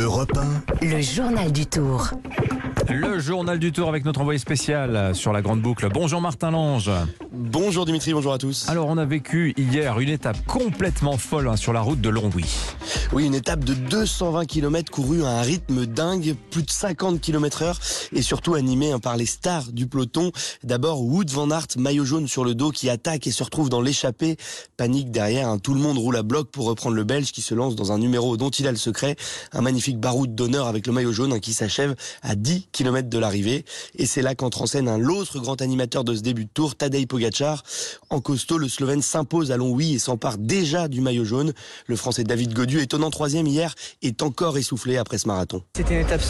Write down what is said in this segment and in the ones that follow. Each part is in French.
Europe 1, Le journal du Tour. Le journal du tour avec notre envoyé spécial sur la grande boucle. Bonjour Martin Lange. Bonjour Dimitri, bonjour à tous. Alors on a vécu hier une étape complètement folle hein, sur la route de Longwy. Oui, une étape de 220 km courue à un rythme dingue, plus de 50 km heure et surtout animée hein, par les stars du peloton. D'abord Wood van Aert, maillot jaune sur le dos qui attaque et se retrouve dans l'échappée. Panique derrière, hein, tout le monde roule à bloc pour reprendre le Belge qui se lance dans un numéro dont il a le secret. Un magnifique baroud d'honneur avec le maillot jaune qui s'achève à 10 km de l'arrivée. Et c'est là qu'entre en scène un l'autre grand animateur de ce début de tour, Tadej Pogacar. En costaud, le Slovène s'impose à Longwy et s'empare déjà du maillot jaune. Le Français David Godieu, étonnant troisième hier, est encore essoufflé après ce marathon. C'était une étape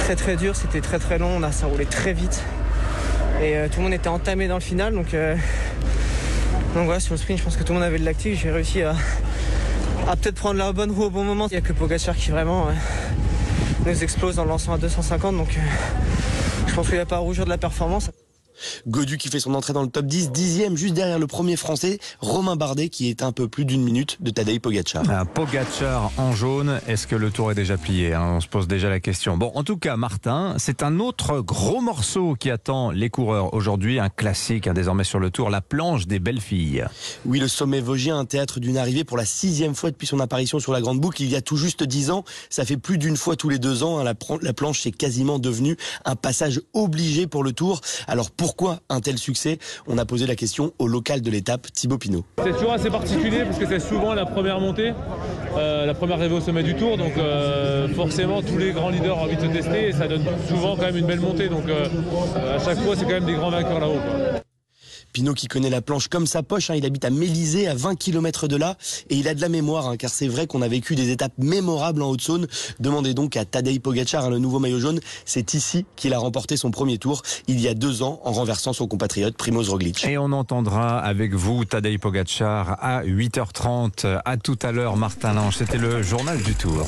très très dure, c'était très très long, on a, ça roulait très vite. Et euh, tout le monde était entamé dans le final, donc, euh, donc voilà, sur le sprint, je pense que tout le monde avait le lactique. J'ai réussi à, à peut-être prendre la bonne roue au bon moment. Il n'y a que Pogacar qui vraiment euh, nous explose en lançant à 250, donc euh, je pense qu'il n'y a pas à rougir de la performance. Godu qui fait son entrée dans le top 10, dixième juste derrière le premier français, Romain Bardet qui est un peu plus d'une minute de Tadej Pogacar. Un Pogacar en jaune, est-ce que le tour est déjà plié hein? On se pose déjà la question. Bon, en tout cas, Martin, c'est un autre gros morceau qui attend les coureurs aujourd'hui, un classique hein, désormais sur le tour, la planche des belles filles. Oui, le sommet vosgien, un théâtre d'une arrivée pour la sixième fois depuis son apparition sur la Grande Boucle il y a tout juste dix ans. Ça fait plus d'une fois tous les deux ans. hein, la, planche est quasiment devenue un passage obligé pour le tour. Alors pourquoi un tel succès? On a posé la question au local de l'étape, Thibaut Pinot. C'est toujours assez particulier parce que c'est souvent la première montée, euh, la première arrivée au sommet du tour. Donc euh, forcément tous les grands leaders ont envie de se tester et ça donne souvent quand même une belle montée. Donc euh, à chaque fois c'est quand même des grands vainqueurs là-haut. Pinot qui connaît la planche comme sa poche, hein, il habite à Mélisée, à 20 km de là, et il a de la mémoire, hein, car c'est vrai qu'on a vécu des étapes mémorables en Haute-Saône. Demandez donc à Tadej Pogacar, hein, le nouveau maillot jaune, c'est ici qu'il a remporté son premier tour, il y a deux ans, en renversant son compatriote Primoz Roglic. Et on entendra avec vous Tadej Pogacar à 8h30. À tout à l'heure, Martin Lange. C'était le journal du tour.